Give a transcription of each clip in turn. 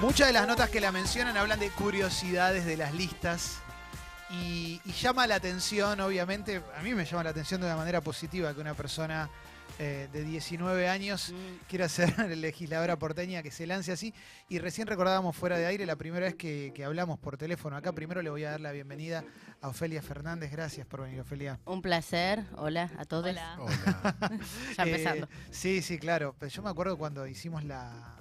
Muchas de las notas que la mencionan hablan de curiosidades de las listas y, y llama la atención, obviamente, a mí me llama la atención de una manera positiva que una persona eh, de 19 años quiera ser legisladora porteña, que se lance así. Y recién recordábamos fuera de aire la primera vez que, que hablamos por teléfono. Acá primero le voy a dar la bienvenida a Ofelia Fernández. Gracias por venir, Ofelia. Un placer. Hola a todos. Hola. Ya Eh, empezando. sí, sí, claro. Pero yo me acuerdo cuando hicimos la,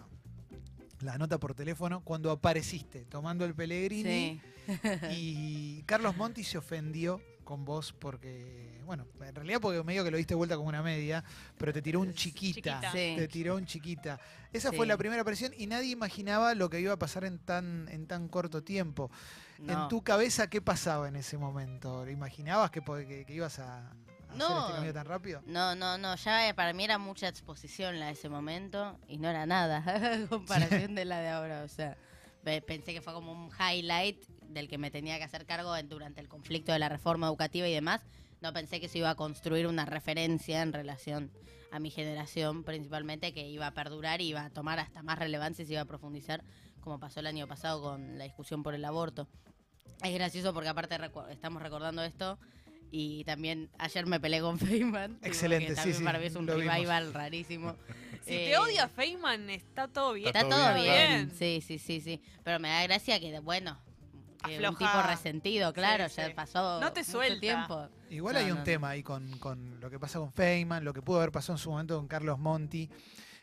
la nota por teléfono, cuando apareciste tomando el Pellegrini. Sí. Y Carlos Monti se ofendió con vos porque, bueno, en realidad porque medio que lo diste vuelta como una media, pero te tiró un chiquita. Chiquita. Sí. Te tiró un chiquita. Esa Sí. fue la primera aparición y nadie imaginaba lo que iba a pasar en tan, en tan corto tiempo. En tu cabeza, ¿qué pasaba en ese momento? ¿Imaginabas que- que ibas a, a hacer No. este cambio tan rápido? No, no, no, ya para mí era mucha exposición la de ese momento y no era nada a comparación de la de ahora, o sea, pe- pensé que fue como un highlight del que me tenía que hacer cargo en- durante el conflicto de la reforma educativa y demás. No pensé que se iba a construir una referencia en relación a mi generación principalmente que iba a perdurar y iba a tomar hasta más relevancia y se iba a profundizar como pasó el año pasado con la discusión por el aborto. Es gracioso porque aparte recu- estamos recordando esto y también ayer me peleé con Feynman. Excelente, que sí, también sí, para mí es un vimos. revival rarísimo. Si Eh, te odia Feynman, está todo bien. Está todo bien. bien. Sí, sí, sí, sí. Pero me da gracia que, bueno, que un tipo resentido, claro, Sí, ya sí. pasó No te mucho suelta. tiempo. Igual No, hay un no. tema ahí con, con lo que pasa con Feynman, lo que pudo haber pasado en su momento con Carlos Monti.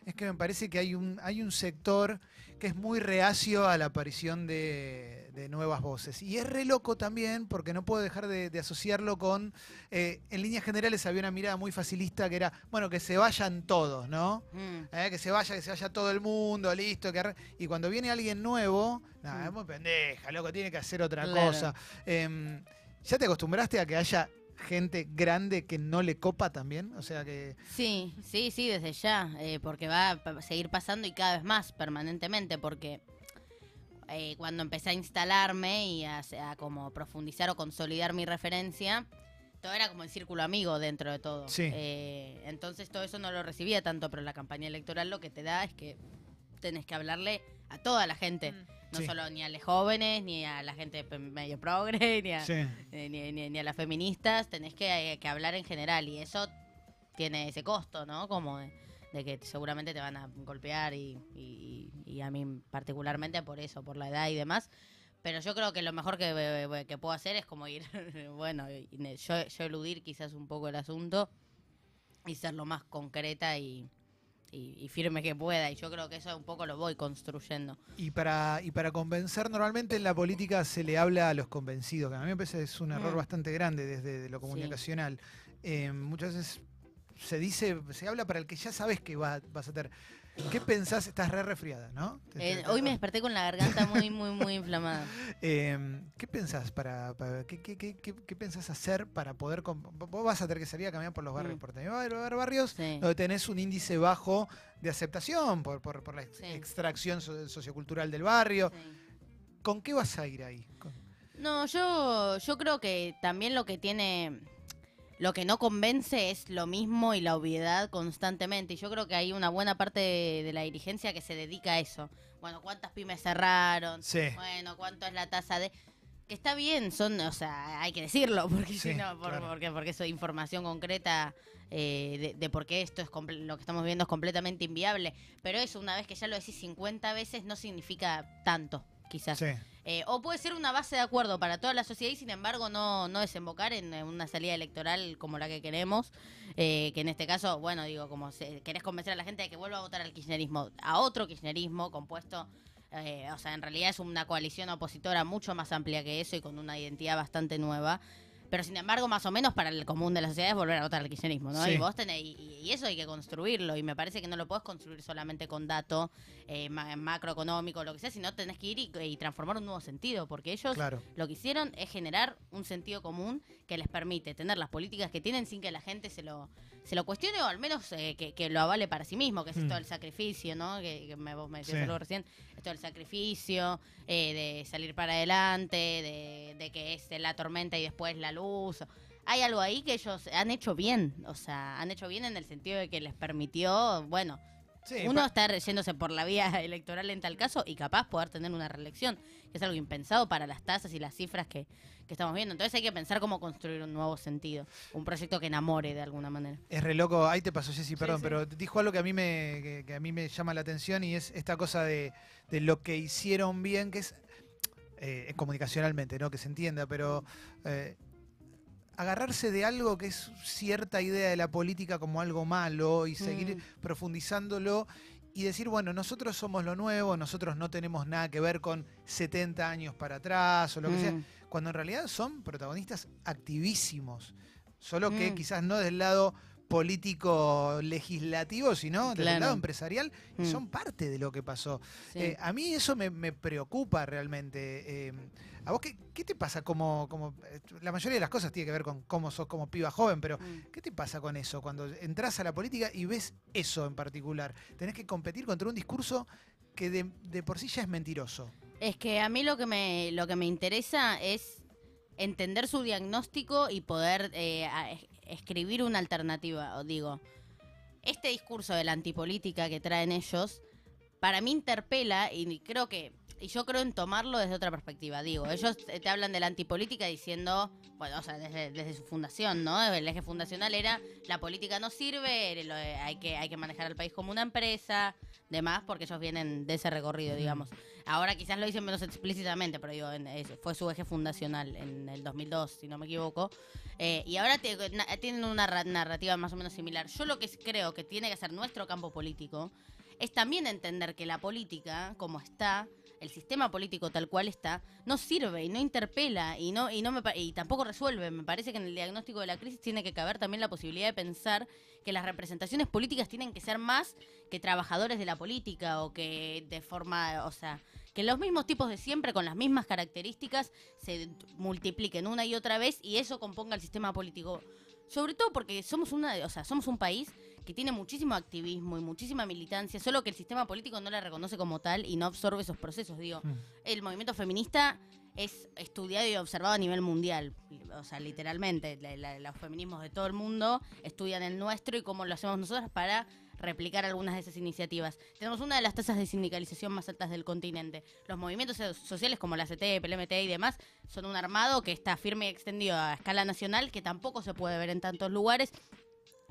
Es que me parece que hay un, hay un sector que es muy reacio a la aparición de, de nuevas voces. Y es re loco también, porque no puedo dejar de, de asociarlo con. eh, en líneas generales había una mirada muy facilista que era, bueno, que se vayan todos, ¿no? Mm. Eh, que se vaya, que se vaya todo el mundo, listo. Que y cuando viene alguien nuevo, nada, Mm. es muy pendeja, loco, tiene que hacer otra Claro. cosa. Em, ¿Ya te acostumbraste a que haya gente grande que no le copa también? O sea que. Sí, sí, sí, desde ya, eh, porque va a pa- seguir pasando y cada vez más permanentemente, porque eh, cuando empecé a instalarme y a, se- a como profundizar o consolidar mi referencia, todo era como el círculo amigo dentro de todo. Sí. Eh, entonces todo eso no lo recibía tanto, pero la campaña electoral lo que te da es que tenés que hablarle a toda la gente. Mm. No Sí. solo ni a los jóvenes, ni a la gente medio progre, ni a, Sí. eh, ni, ni- ni a las feministas, tenés que, eh, que hablar en general y eso tiene ese costo, ¿no? Como de, de que seguramente te van a golpear y, y- y a mí particularmente por eso, por la edad y demás. Pero yo creo que lo mejor que, eh, que puedo hacer es como ir, bueno, yo, yo eludir quizás un poco el asunto y ser lo más concreta y, y- y firme que pueda. Y yo creo que eso un poco lo voy construyendo. Y para, y para convencer, normalmente en la política se le habla a los convencidos, que a mí me parece que es un error Mm. bastante grande desde lo comunicacional. Eh, muchas veces se dice, se habla para el que ya sabes que va- vas a tener. ¿Qué pensás? Estás re resfriada, ¿no? Eh, hoy me desperté con la garganta muy, muy, muy inflamada. Eh, ¿Qué pensás para, para- qué, qué- qué- qué- pensás hacer para poder vos vas a tener que salir a caminar por los barrios Mm. porteños? Va a haber barrios Sí. donde tenés un índice bajo de aceptación por, por- por la ex- Sí. extracción so- sociocultural del barrio. Sí. ¿Con qué vas a ir ahí? Con- No, yo, yo creo que también lo que tiene, lo que no convence es lo mismo y la obviedad constantemente. Y yo creo que hay una buena parte de, de la dirigencia que se dedica a eso. Bueno, ¿cuántas pymes cerraron? Sí. Bueno, ¿cuánto es la tasa de...? Que está bien, son, o sea, hay que decirlo, porque Sí, si no, por- claro. porque, porque eso es información concreta eh, de, de por qué esto es lo que estamos viendo es completamente inviable. Pero eso, una vez que ya lo decís 50 veces, no significa tanto, quizás. Sí. Eh, o puede ser una base de acuerdo para toda la sociedad y sin embargo no, no desembocar en una salida electoral como la que queremos, eh, que en este caso, bueno, digo, como se- querés convencer a la gente de que vuelva a votar al kirchnerismo, a otro kirchnerismo compuesto, eh, o sea, en realidad es una coalición opositora mucho más amplia que eso y con una identidad bastante nueva. Pero sin embargo, más o menos para el común de la sociedad es volver a votar al kirchnerismo, ¿no? Sí. Y vos tenés, y, y eso hay que construirlo, y me parece que no lo podés construir solamente con datos eh, ma- macroeconómico, lo que sea, sino tenés que ir y, y transformar un nuevo sentido, porque ellos Claro. lo que hicieron es generar un sentido común que les permite tener las políticas que tienen sin que la gente se lo, se lo cuestione o al menos eh, que, que lo avale para sí mismo, que es Mm. esto del sacrificio, ¿no? Que, que me, vos me decías Sí. algo recién, esto del sacrificio, eh, de salir para adelante, de, de que es la tormenta y después la luz. Hay algo ahí que ellos han hecho bien, o sea, han hecho bien en el sentido de que les permitió, bueno, Sí, Uno está yéndose por la vía electoral en tal caso y capaz poder tener una reelección, que es algo impensado para las tasas y las cifras que, que estamos viendo. Entonces hay que pensar cómo construir un nuevo sentido, un proyecto que enamore de alguna manera. Es re loco, ahí te pasó Jessy, perdón, sí. pero dijo algo que a mí me, que, que a mí me llama la atención y es esta cosa de, de lo que hicieron bien, que es eh, comunicacionalmente, ¿no? Que se entienda, pero eh, agarrarse de algo que es cierta idea de la política como algo malo y seguir Mm. profundizándolo y decir, bueno, nosotros somos lo nuevo, nosotros no tenemos nada que ver con 70 años para atrás o lo que sea, Mm. cuando en realidad son protagonistas activísimos, solo que Mm. quizás no del lado político legislativo, sino desde el Claro. lado empresarial, y Mm. son parte de lo que pasó. Sí. Eh, a mí eso me, me preocupa realmente. Eh, ¿A vos qué, qué te pasa como, como... eh, La mayoría de las cosas tiene que ver con cómo sos como piba joven, pero Mm. ¿qué te pasa con eso cuando entras a la política y ves eso en particular? Tenés que competir contra un discurso que de, de por sí ya es mentiroso. Es que a mí lo que me, lo que me interesa es entender su diagnóstico y poder eh, escribir una alternativa. O digo, este discurso de la antipolítica que traen ellos, para mí interpela y creo que, y yo creo en tomarlo desde otra perspectiva. Digo, ellos te hablan de la antipolítica diciendo, bueno, o sea, desde, desde su fundación, ¿no? El eje fundacional era, la política no sirve, hay, que, hay que manejar al país como una empresa, demás, porque ellos vienen de ese recorrido, digamos. Ahora quizás lo dicen menos explícitamente, pero digo, en- fue su eje fundacional en el 2002, si no me equivoco. Eh, y ahora tienen una ra- narrativa más o menos similar. Yo lo que creo que tiene que hacer nuestro campo político es también entender que la política, como está, el sistema político tal cual está, no sirve y no interpela y no y no me y tampoco resuelve. Me parece que en el diagnóstico de la crisis tiene que caber también la posibilidad de pensar que las representaciones políticas tienen que ser más que trabajadores de la política o que de forma, o sea, que los mismos tipos de siempre con las mismas características se multipliquen una y otra vez y eso componga el sistema político. Sobre todo porque somos una, o sea, somos un país que tiene muchísimo activismo y muchísima militancia, solo que el sistema político no la reconoce como tal y no absorbe esos procesos. Digo, Mm. el movimiento feminista es estudiado y observado a nivel mundial, o sea, literalmente, la- la- los feminismos de todo el mundo estudian el nuestro y cómo lo hacemos nosotros para replicar algunas de esas iniciativas. Tenemos una de las tasas de sindicalización más altas del continente. Los movimientos so- sociales como la CT, PLMT y demás son un armado que está firme y extendido a escala nacional que tampoco se puede ver en tantos lugares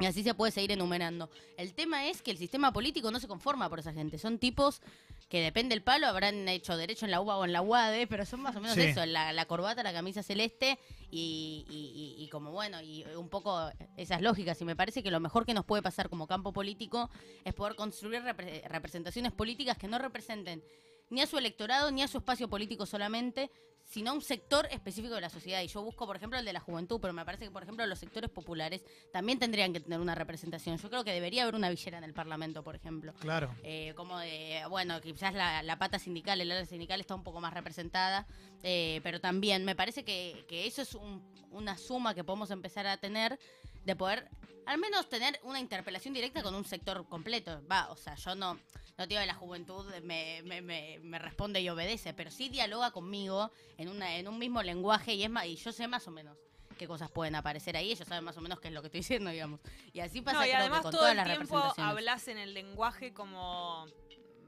y así se puede seguir enumerando. El tema es que el sistema político no se conforma por esa gente. Son tipos que depende del palo, habrán hecho derecho en la UBA o en la UADE, pero son más o menos Sí. eso, la, la corbata, la camisa celeste y, y- y- y como bueno, y un poco esas lógicas. Y me parece que lo mejor que nos puede pasar como campo político es poder construir repre- representaciones políticas que no representen ni a su electorado ni a su espacio político solamente, sino un sector específico de la sociedad. Y yo busco, por ejemplo, el de la juventud, pero me parece que, por ejemplo, los sectores populares también tendrían que tener una representación. Yo creo que debería haber una villera en el Parlamento, por ejemplo. Claro. Eh, como de, bueno, quizás la, la pata sindical, el área sindical está un poco más representada, eh, pero también me parece que, que eso es un- una suma que podemos empezar a tener de poder al menos tener una interpelación directa con un sector completo. Va, o sea, yo no, no digo de la juventud me, me, me, me responde y obedece, pero sí dialoga conmigo en, una, en un mismo lenguaje y, es más, y yo sé más o menos qué cosas pueden aparecer ahí, ellos saben más o menos qué es lo que estoy diciendo, digamos. Y así pasa No, y creo que además con todo todas el las tiempo hablas en el lenguaje como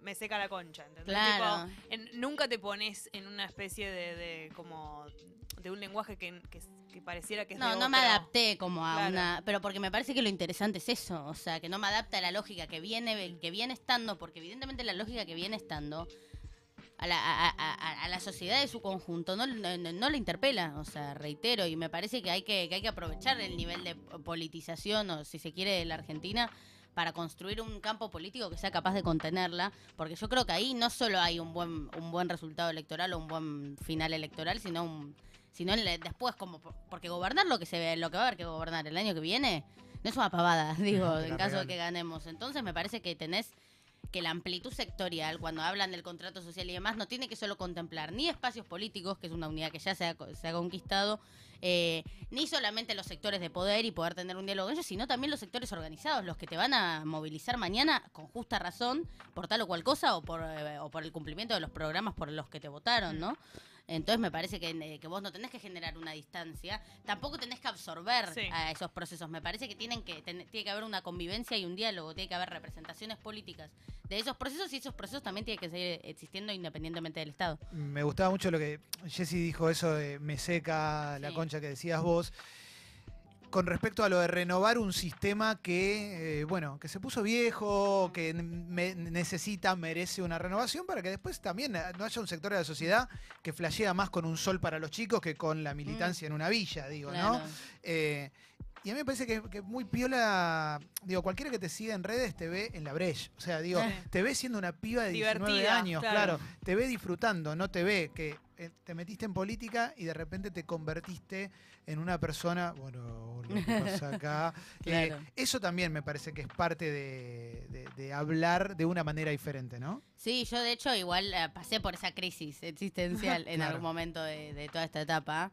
me seca la concha, ¿entendés? Claro. Tipo, en- nunca te pones en una especie de, de como de un lenguaje que, que, que pareciera que es No, de no me adapté como a Claro. una... Pero porque me parece que lo interesante es eso. O sea, que no me adapta a la lógica que viene, que viene estando, porque evidentemente la lógica que viene estando a la, a, a- a- a la sociedad de su conjunto no, no, no le interpela. O sea, reitero, y me parece que hay que, que hay que aprovechar el nivel de politización, o si se quiere, de la Argentina para construir un campo político que sea capaz de contenerla, porque yo creo que ahí no solo hay un buen un buen resultado electoral o un buen final electoral, sino un sino en la- después como por- porque gobernar lo que se ve, lo que va a haber que gobernar el año que viene no es una pavada, digo, te en la caso de regalo. que ganemos. Entonces me parece que tenés que la amplitud sectorial, cuando hablan del contrato social y demás, no tiene que solo contemplar ni espacios políticos, que es una unidad que ya se ha, co- se ha conquistado, eh, ni solamente los sectores de poder y poder tener un diálogo con ellos, sino también los sectores organizados, los que te van a movilizar mañana con justa razón por tal o cual cosa o por, eh, o por el cumplimiento de los programas por los que te votaron, ¿no? Entonces me parece que, eh, que vos no tenés que generar una distancia, tampoco tenés que absorber Sí. a esos procesos. Me parece que tienen que ten- tiene que haber una convivencia y un diálogo, tiene que haber representaciones políticas de esos procesos y esos procesos también tienen que seguir existiendo independientemente del Estado. Me gustaba mucho lo que Jessy dijo, eso de me seca la Sí. concha que decías vos. Con respecto a lo de renovar un sistema que, eh, bueno, que se puso viejo, que me- necesita, merece una renovación para que después también eh, no haya un sector de la sociedad que flashea más con un sol para los chicos que con la militancia en una villa, digo, ¿no? Eh, y a mí me parece que, que muy piola, digo, cualquiera que te siga en redes te ve en la brecha. O sea, digo, Sí. te ve siendo una piba de 19 Divertida, años, claro. claro. Te ve disfrutando, no te ve que eh, te metiste en política y de repente te convertiste en una persona, bueno, lo que pasa acá. Eh, eso también me parece que es parte de, de- de hablar de una manera diferente, ¿no? Sí, yo de hecho igual eh, pasé por esa crisis existencial en Claro. algún momento de, de toda esta etapa.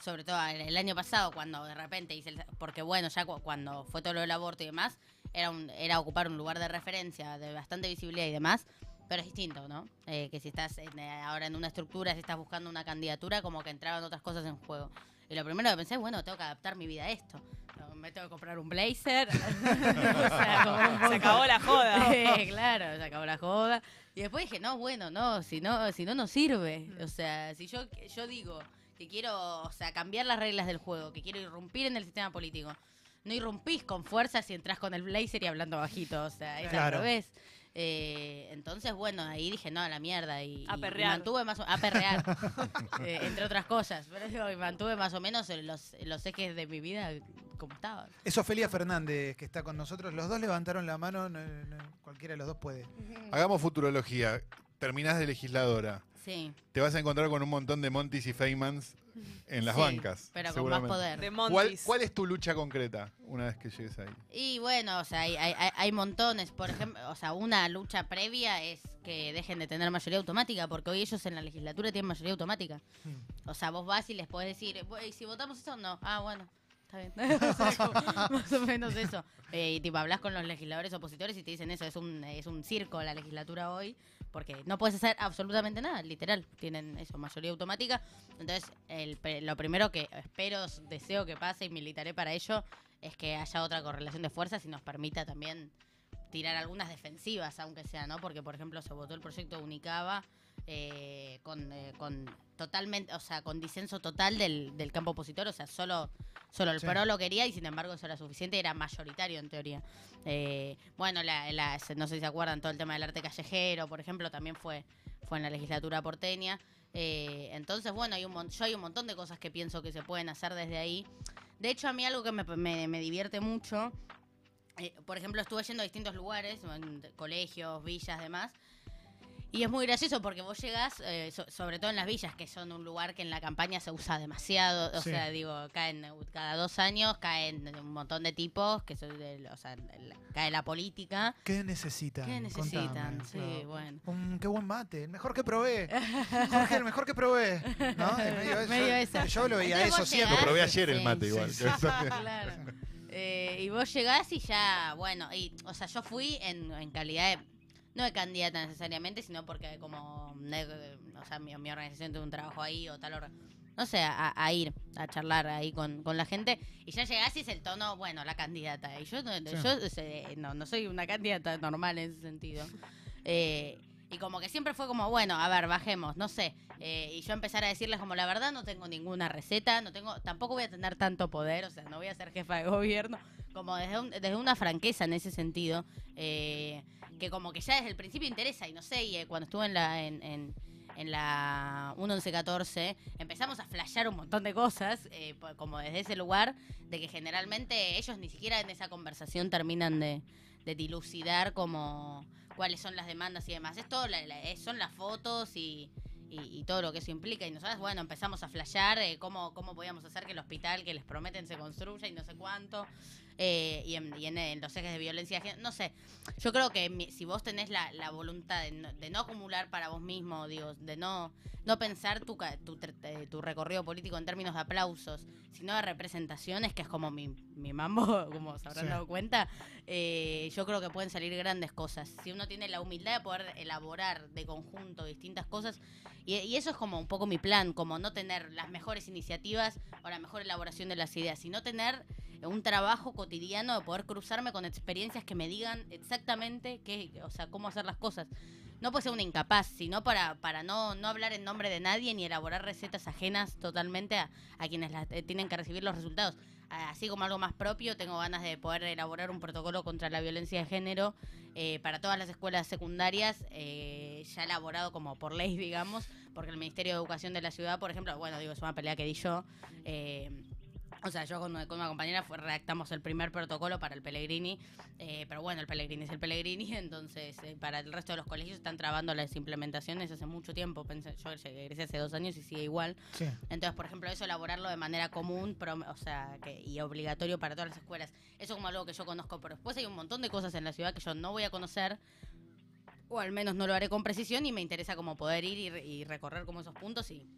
Sobre todo el, el año pasado, cuando de repente hice el- Porque bueno, ya cu- cuando fue todo lo del aborto y demás, era, un, era ocupar un lugar de referencia, de bastante visibilidad y demás. Pero es distinto, ¿no? Eh, que si estás en, eh, ahora en una estructura, si estás buscando una candidatura, como que entraban otras cosas en juego. Y lo primero que pensé, bueno, tengo que adaptar mi vida a esto. Me tengo que comprar un blazer. o sea, como un Se acabó la joda. Sí, claro, se acabó la joda. Y después dije, no, bueno, no, si no, si no, no sirve. O sea, si yo, yo digo que quiero, o sea, cambiar las reglas del juego, que quiero irrumpir en el sistema político, no irrumpís con fuerza si entras con el blazer y hablando bajito. O sea, es Claro. al revés. Eh, entonces, bueno, ahí dije, no, a la mierda. Y, A y perrear. mantuve más o a perrear, eh, entre otras cosas. Pero digo, y mantuve más o menos en los, los ejes de mi vida como estaban. Es Ofelia Fernández que está con nosotros. Los dos levantaron la mano, no- no- cualquiera de los dos puede. Hagamos futurología. Terminás de legisladora. Sí. Te vas a encontrar con un montón de Montis y Feynmans en las sí, bancas. Pero con más poder. De ¿Cuál, Montis. cuál es tu lucha concreta una vez que llegues ahí? Y bueno, o sea, hay, hay, hay- hay montones. Por ejemplo, o sea, una lucha previa es que dejen de tener mayoría automática, porque hoy ellos en la legislatura tienen mayoría automática. Hmm. O sea, vos vas y les podés decir, "Bu- ¿y si votamos eso? No. Ah, bueno. Está bien. O sea, como más o menos eso. Eh, y tipo, hablas con los legisladores opositores y te dicen eso, es un, es un circo la legislatura hoy, porque no puedes hacer absolutamente nada, literal. Tienen eso, mayoría automática. Entonces, el, lo primero que espero, deseo que pase y militaré para ello, es que haya otra correlación de fuerzas y nos permita también tirar algunas defensivas, aunque sea, ¿no? Porque, por ejemplo, se votó el proyecto Unicaba eh, con, eh, con totalmente, o sea, con disenso total del, del campo opositor, o sea, solo, solo el Sí. PRO lo quería y sin embargo eso era suficiente, era mayoritario en teoría. Eh, bueno, la, la- no sé si se acuerdan, todo el tema del arte callejero, por ejemplo, también fue, fue en la legislatura porteña. Entonces, bueno, hay un, yo hay un montón de cosas que pienso que se pueden hacer desde ahí. De hecho, a mí algo que me, me- me divierte mucho, por ejemplo, estuve yendo a distintos lugares, en colegios, villas, demás. Y es muy gracioso porque vos llegás, eh, so- sobre todo en las villas, que son un lugar que en la campaña se usa demasiado. O Sí. sea, digo, caen eh, cada dos años, caen un montón de tipos, que son de- o sea, la- cae la política. ¿Qué necesitan? ¿Qué necesitan? Contame. Sí, No. bueno. Un, qué buen mate, el mejor que probé. Jorge, el mejor que probé. ¿No? Medio eso. Medio esa. Yo lo veía Entonces eso siempre. Lo probé ayer el mate sí, igual. sí. claro. Eh, y vos llegás y ya, bueno, y, o sea, yo fui en, en calidad de, no de candidata necesariamente, sino porque como, o sea, mi, mi organización tuvo un trabajo ahí o tal, no sé, a, a ir a charlar ahí con, con la gente. Y ya llegás y es el tono, bueno, la candidata. Y yo, no- Sí. yo no, no soy una candidata normal en ese sentido. Eh, y como que siempre fue como, bueno, a ver, bajemos, no sé. Eh, y yo empezar a decirles como la verdad, no tengo ninguna receta, no tengo, tampoco voy a tener tanto poder, o sea, no voy a ser jefa de gobierno, como desde, un- desde una franqueza en ese sentido, eh, que como que ya desde el principio interesa, y no sé, y eh, cuando estuve en la, en, en, en la 1114, empezamos a flashear un montón de cosas, eh, como desde ese lugar, de que generalmente ellos ni siquiera en esa conversación terminan de, de dilucidar como cuáles son las demandas y demás. Es todo la- la- son las fotos y, y, y todo lo que eso implica. Y nosotros, bueno, empezamos a flashear eh, cómo, cómo podíamos hacer que el hospital que les prometen se construya y no sé cuánto. Eh, y, en, y en- en los ejes de violencia. No sé, yo creo que mi- si vos tenés la, la voluntad de no, de no acumular para vos mismo, digo, de no, no pensar tu, tu, eh, tu recorrido político en términos de aplausos, sino de representaciones, que es como mi, mi mambo, como se habrán Sí. dado cuenta, eh, yo creo que pueden salir grandes cosas. Si uno tiene la humildad de poder elaborar de conjunto distintas cosas, y, y eso es como un poco mi plan, como no tener las mejores iniciativas o la mejor elaboración de las ideas, sino tener un trabajo cotidiano de poder cruzarme con experiencias que me digan exactamente qué, o sea, cómo hacer las cosas. No puede ser una incapaz, sino para, para no, no hablar en nombre de nadie ni elaborar recetas ajenas totalmente a, quienes las, eh, tienen que recibir los resultados. Así como algo más propio, tengo ganas de poder elaborar un protocolo contra la violencia de género eh, para todas las escuelas secundarias, eh, ya elaborado como por ley, digamos, porque el Ministerio de Educación de la ciudad, por ejemplo, bueno, digo, es una pelea que di yo. eh, o sea, yo con, con una compañera fue, redactamos el primer protocolo para el Pellegrini, eh, pero bueno, el Pellegrini es el Pellegrini, entonces eh, para el resto de los colegios están trabando las implementaciones hace mucho tiempo. Pensé, yo egresé hace dos años y sigue igual. Sí. Entonces, por ejemplo, eso elaborarlo de manera común, prom- o sea, que, y obligatorio para todas las escuelas. Eso como algo que yo conozco, pero después hay un montón de cosas en la ciudad que yo no voy a conocer, o al menos no lo haré con precisión, y me interesa como poder ir y, y recorrer como esos puntos y,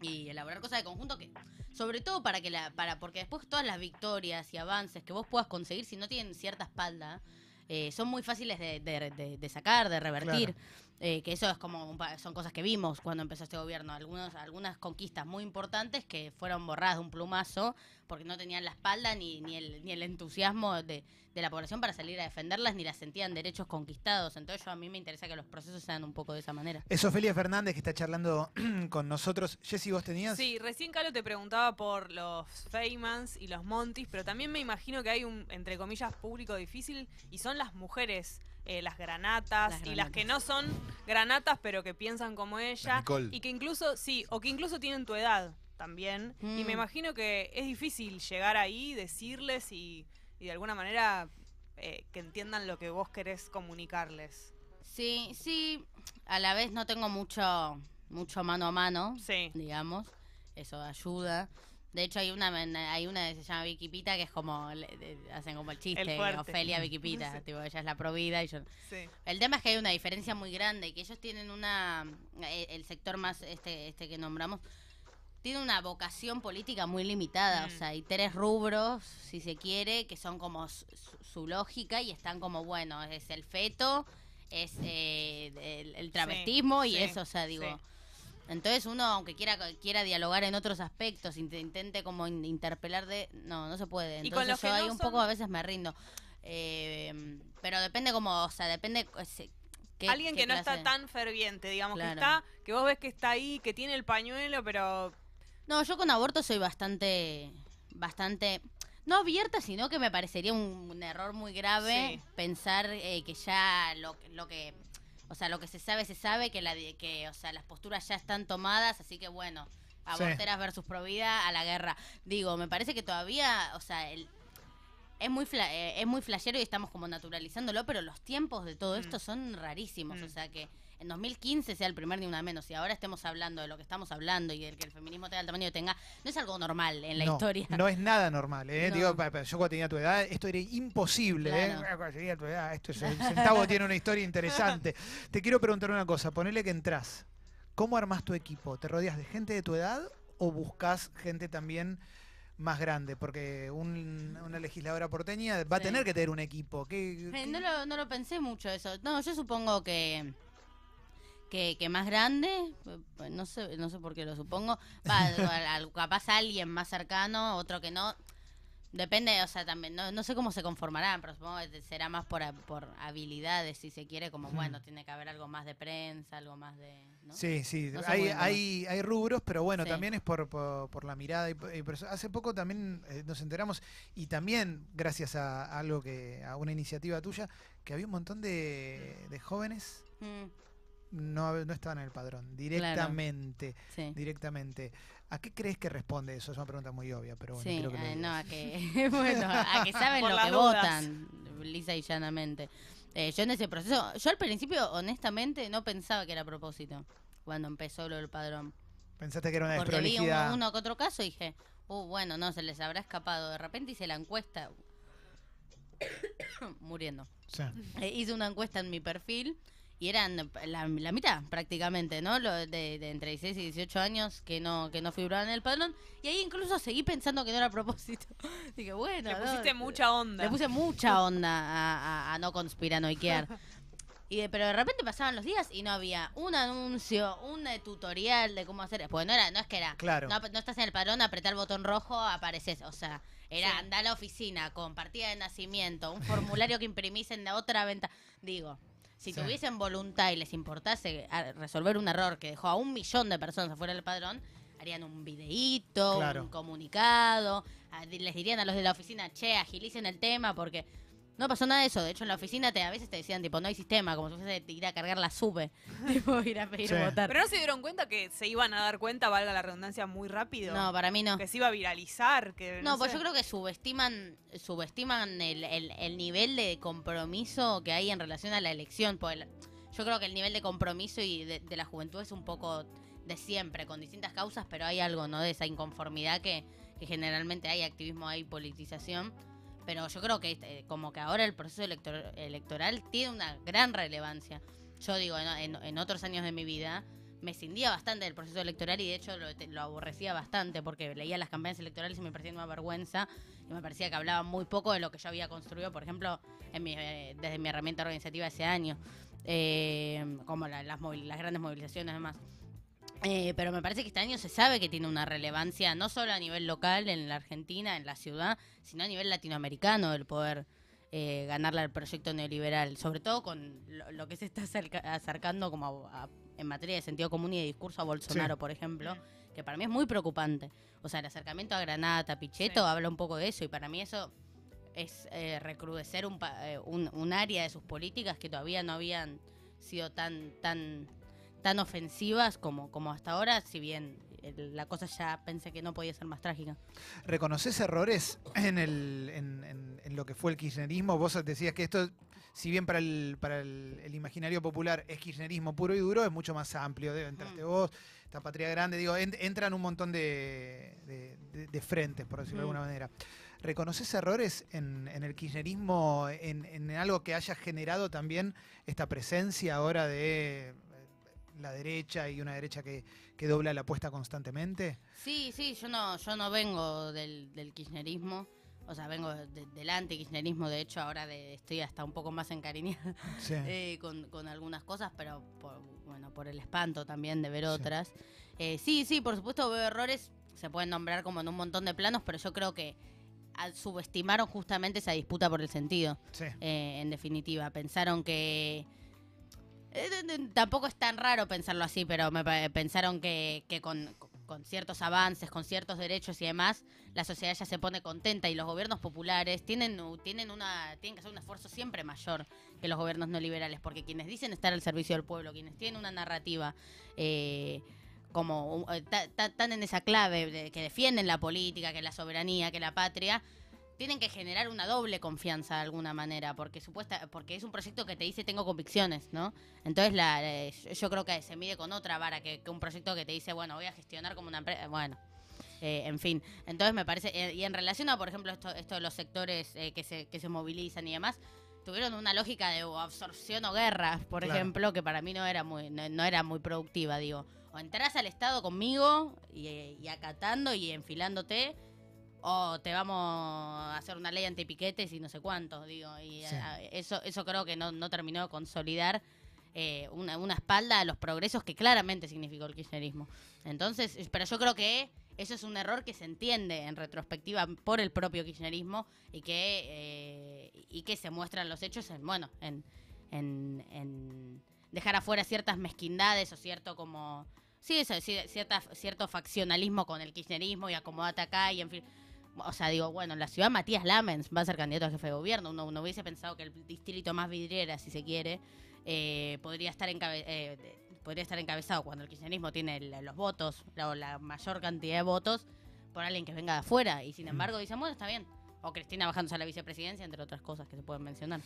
y elaborar cosas de conjunto que, sobre todo para que la, para, porque después todas las victorias y avances que vos puedas conseguir, si no tienen cierta espalda, eh, son muy fáciles de, de- de- de sacar, de revertir. Eh, que eso es como un pa- son cosas que vimos cuando empezó este gobierno algunos algunas conquistas muy importantes que fueron borradas de un plumazo porque no tenían la espalda ni, ni el ni el entusiasmo de, de la población para salir a defenderlas ni las sentían derechos conquistados entonces yo a mí me interesa que los procesos sean un poco de esa manera Es Ofelia Fernández que está charlando con nosotros. Jessy, ¿vos tenías? Sí, recién Calo te preguntaba por los Feymans y los Montis, pero también me imagino que hay un, entre comillas, público difícil y son las mujeres, eh, las granatas Las y las que no son granatas pero que piensan como ella y que incluso, sí, o que incluso tienen tu edad también. Y Mm. me imagino que es difícil llegar ahí, decirles y, y de alguna manera eh, que entiendan lo que vos querés comunicarles. sí sí a la vez no tengo mucho mucho mano a mano Sí. digamos eso ayuda de hecho hay una hay una que se llama Vicky Pita que es como hacen como el chiste El. Ofelia Vicky Pita Sí. tipo ella es la provida y yo Sí. El tema es que hay una diferencia muy grande, que ellos tienen una, eh, el sector más este, este que nombramos, tiene una vocación política muy limitada, o Mm. sea, hay tres rubros, si se quiere, que son como su, lógica y están como, bueno, es el feto, es eh, el, el travestismo y sí, eso, o sea, digo... sí. Entonces uno, aunque quiera quiera dialogar en otros aspectos, int- intente como in- interpelar de... No, no se puede. Y con Entonces los que ahí no un son- poco a veces me rindo. Eh, pero depende como, o sea, depende... qué- Alguien qué que no está tan ferviente, digamos, Claro. que está, que vos ves que está ahí, que tiene el pañuelo, pero No, yo con aborto soy bastante, bastante, no abierta, sino que me parecería un, un error muy grave Sí. pensar eh, que ya lo, lo que, o sea, lo que se sabe se sabe, que la, que, o sea, las posturas ya están tomadas, así que bueno, aborteras versus provida a la guerra. Digo, me parece que todavía, o sea, el, es muy fla- eh, es muy flashero y estamos como naturalizándolo, pero los tiempos de todo Mm. esto son rarísimos, Mm. o sea que en 2015 sea el primer ni una menos y ahora estemos hablando de lo que estamos hablando y del que el feminismo tenga el tamaño que tenga, no es algo normal en la no, historia. No es nada normal, ¿eh? No. Digo, yo cuando tenía tu edad, esto era imposible, ¿eh? Cuando tenía tu edad, esto es, el centavo tiene una historia interesante. Te quiero preguntar una cosa, ponele que entras. ¿Cómo armás tu equipo? ¿Te rodeas de gente de tu edad o buscas gente también más grande? Porque un- una legisladora porteña va a tener que tener un equipo. ¿Qué, qué- no, lo, no lo pensé mucho eso. No, yo supongo que que, que más grande, pues no sé, no sé por qué lo supongo. Va, capaz alguien más cercano, otro que no. Depende, o sea, también, no, no sé cómo se conformarán, pero supongo que será más por, por habilidades, si se quiere, como, bueno, tiene que haber algo más de prensa, algo más de... ¿no? Sí, sí, No hay, hay, hay rubros, pero bueno, Sí. también es por, por, por la mirada. Y, por- y por eso- hace poco también eh, nos enteramos, y también gracias a, algo que, a una iniciativa tuya, que había un montón de, de jóvenes Mm, no, no estaban en el padrón, directamente, sí. directamente. ¿A qué crees que responde eso? Es una pregunta muy obvia, pero bueno, sí, quiero que lo eh, no, a que, bueno, a que saben lo que dudas. votan, lisa y llanamente. Eh, yo en ese proceso, yo al principio, honestamente, no pensaba que era a propósito, cuando empezó lo del padrón. Pensaste que era una Porque vi uno, uno que otro caso y dije, uh, bueno, no, se les habrá escapado. De repente hice la encuesta. muriendo. Sí. Eh, hice una encuesta en mi perfil y eran la, la mitad prácticamente, ¿no? Lo de, de entre 16 y 18 años que no que no figuraban en el padrón. Y ahí incluso seguí pensando que no era a propósito. Dije, bueno, Le no, pusiste mucha onda. le puse mucha onda a, a- a no conspiranoiquear. Y de- pero de repente pasaban los días y no había un anuncio, un eh, tutorial de cómo hacer. Pues no era, no es que era. Claro. No, no estás en el padrón, apretar el botón rojo, apareces. O sea, era Sí. andar a la oficina con partida de nacimiento, un formulario que imprimís en la otra venta. Digo, si Sí. tuviesen voluntad y les importase a- resolver un error que dejó a un millón de personas afuera del padrón, harían un videíto, Claro. un comunicado, a- les dirían a los de la oficina, che, agilicen el tema porque no pasó nada de eso. De hecho, en la oficina te, a veces te decían, tipo, no hay sistema, como si fuese ir a cargar la sube, tipo, ir a pedir Sí. votar. Pero no se dieron cuenta que se iban a dar cuenta, valga la redundancia, muy rápido. No, para mí no. Que se iba a viralizar. Que, No, pues sé. yo creo que subestiman subestiman el, el- el nivel de compromiso que hay en relación a la elección. Pues el- yo creo que el nivel de compromiso y de, de la juventud es un poco de siempre, con distintas causas, pero hay algo, ¿no? De esa inconformidad que, que generalmente hay, activismo, hay politización. Pero yo creo que este, como que ahora el proceso elector- electoral tiene una gran relevancia. Yo digo, en, otros años de mi vida me cindía bastante del proceso electoral y de hecho lo, lo aborrecía bastante porque leía las campañas electorales y me parecía una vergüenza y me parecía que hablaban muy poco de lo que yo había construido, por ejemplo, en mi, eh, desde mi herramienta organizativa ese año, eh, como la- las, grandes movilizaciones además. Eh, pero me parece que este año se sabe que tiene una relevancia no solo a nivel local en la Argentina, en la ciudad, sino a nivel latinoamericano el poder eh, ganarle al proyecto neoliberal, sobre todo con lo, lo que se está acerca- acercando como a- a- en materia de sentido común y de discurso a Bolsonaro, por ejemplo, que para mí es muy preocupante. O sea, el acercamiento a Granada, Pichetto, Sí. habla un poco de eso y para mí eso es eh, recrudecer un, eh, un, un área de sus políticas que todavía no habían sido tan tan tan ofensivas como, como hasta ahora, si bien la cosa ya pensé que no podía ser más trágica. ¿Reconoces errores en, el, en, en- en lo que fue el kirchnerismo? Vos decías que esto, si bien para el, para el, el imaginario popular es kirchnerismo puro y duro, es mucho más amplio. De, entraste Mm. vos, esta patria grande, digo, en- entran un montón de, de- de- de frentes, por decirlo de alguna manera. ¿Reconoces errores en, el kirchnerismo, en, en algo que haya generado también esta presencia ahora de la derecha y una derecha que, que dobla la apuesta constantemente? Sí, sí, yo no, yo no vengo del, del kirchnerismo, o sea, vengo de- del anti-kirchnerismo, de hecho ahora de- estoy hasta un poco más encariñada Sí. eh, con, con algunas cosas, pero por, bueno, por el espanto también de ver Sí. otras. Eh, sí, sí, por supuesto veo errores, se pueden nombrar como en un montón de planos, pero yo creo que ah, subestimaron justamente esa disputa por el sentido, sí. eh, en definitiva. Pensaron que... eh, tampoco es tan raro pensarlo así, pero me pa- pensaron que, que con, ciertos avances, con ciertos derechos y demás, la sociedad ya se pone contenta y los gobiernos populares tienen, tienen, una, tienen que hacer un esfuerzo siempre mayor que los gobiernos neoliberales, porque quienes dicen estar al servicio del pueblo, quienes tienen una narrativa eh, como eh, ta- ta- tan en esa clave de que defienden la política, que la soberanía, que la patria, tienen que generar una doble confianza de alguna manera, porque supuesta, porque es un proyecto que te dice tengo convicciones, ¿no? Entonces la, eh, yo- creo que se mide con otra vara que, que un proyecto que te dice, bueno, voy a gestionar como una empresa, bueno. eh, en fin, entonces me parece, eh, y en relación a, por ejemplo, esto, esto de los sectores eh, que, se, que se movilizan y demás, tuvieron una lógica de absorción o guerra, por Claro. ejemplo, que para mí no era muy, no, no era muy productiva, digo. O entras al Estado conmigo y, y acatando y enfilándote, o te vamos a hacer una ley antipiquetes y no sé cuántos, digo. Y Sí. a- eso, eso creo que no, no terminó de consolidar eh, una, una espalda a los progresos que claramente significó el kirchnerismo. Entonces, es- pero yo creo que eso es un error que se entiende en retrospectiva por el propio kirchnerismo y que, eh, y que se muestran los hechos en, bueno, en, en, en dejar afuera ciertas mezquindades o cierto como... Sí, eso, cierta, cierto faccionalismo con el kirchnerismo y acomodate acá y en fin. O sea, digo, bueno, en la ciudad Matías Lamens va a ser candidato a jefe de gobierno. Uno, uno hubiese pensado que el distrito más vidriera, si se quiere, eh, podría, estar encabe- eh, podría estar encabezado cuando el kirchnerismo tiene el- los votos, la, o la mayor cantidad de votos, por alguien que venga de afuera. Y sin embargo dicen, bueno, está bien. O Cristina bajándose a la vicepresidencia, entre otras cosas que se pueden mencionar.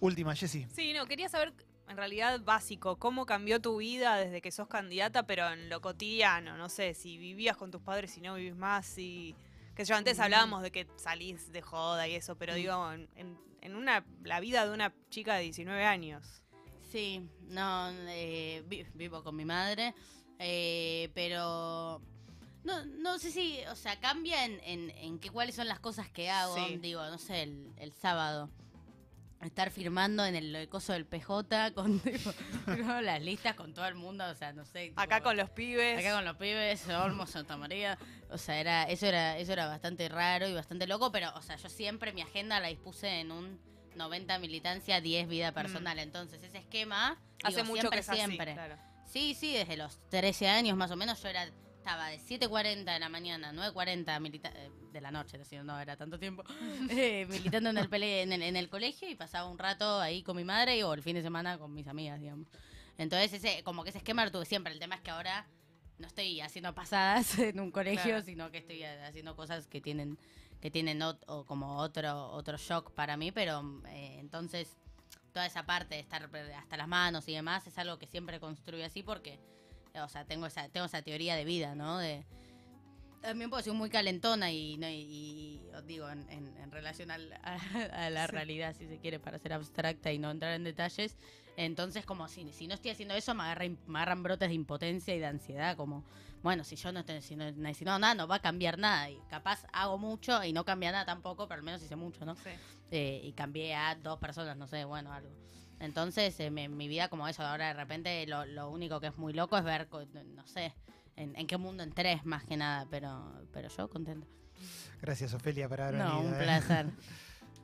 Última, Jessy. Sí, no, quería saber, en realidad, básico, cómo cambió tu vida desde que sos candidata, pero en lo cotidiano, no sé, si vivías con tus padres, si no vivís más, si Que yo antes hablábamos de que salís de joda y eso, pero digo, en, en- una, la vida de una chica de 19 años. Sí, no, eh, vi- vivo con mi madre, eh, pero no, no sé si, o sea, cambia en, en, en que cuáles son las cosas que hago. Sí. Digo, no sé, el, el sábado. Estar firmando en el, coso del PJ con tipo, ¿no? las listas con todo el mundo, o sea, no sé. tipo, Acá con los pibes. Acá con los pibes, Olmo, Santa María. O sea, era, eso era, eso era bastante raro y bastante loco, pero, o sea, yo siempre mi agenda la dispuse en un 90 militancia, 10 vida personal. Entonces, ese esquema, Mm. Hace digo, mucho siempre, que es así, siempre. claro. Sí, sí, desde los 13 años más o menos yo era estaba de 7.40 de la mañana, 9.40 milita eh, de la noche, no, era tanto tiempo, eh, militando en el, pele- en, el, en el colegio y pasaba un rato ahí con mi madre y, o el fin de semana con mis amigas, digamos. Entonces, ese como que ese esquema lo tuve siempre. El tema es que ahora no estoy haciendo pasadas en un colegio, Claro. sino que estoy eh, haciendo cosas que tienen que tienen o como otro otro shock para mí, pero eh, entonces toda esa parte de estar hasta las manos y demás es algo que siempre construyo así porque o sea, tengo esa tengo esa teoría de vida, ¿no? De también puedo ser muy calentona y, no, y, y, os digo, en, en- en relación al- a, a la realidad, si se quiere, para ser abstracta y no entrar en detalles. Entonces, como si, si no estoy haciendo eso, me, agarra me agarran brotes de impotencia y de ansiedad, como, bueno, si yo no estoy si no, si no, nada, no va a cambiar nada. Y capaz hago mucho y no cambia nada tampoco, pero al menos hice mucho, ¿no? Sí. Eh, y cambié a dos personas, no sé, bueno, algo. Entonces, eh, mi, mi vida como eso, ahora de repente lo, lo único que es muy loco es ver, no sé, en, en qué mundo entré más que nada, pero, pero yo contento. Gracias, Ofelia, por haber No, venido. un ¿eh? placer.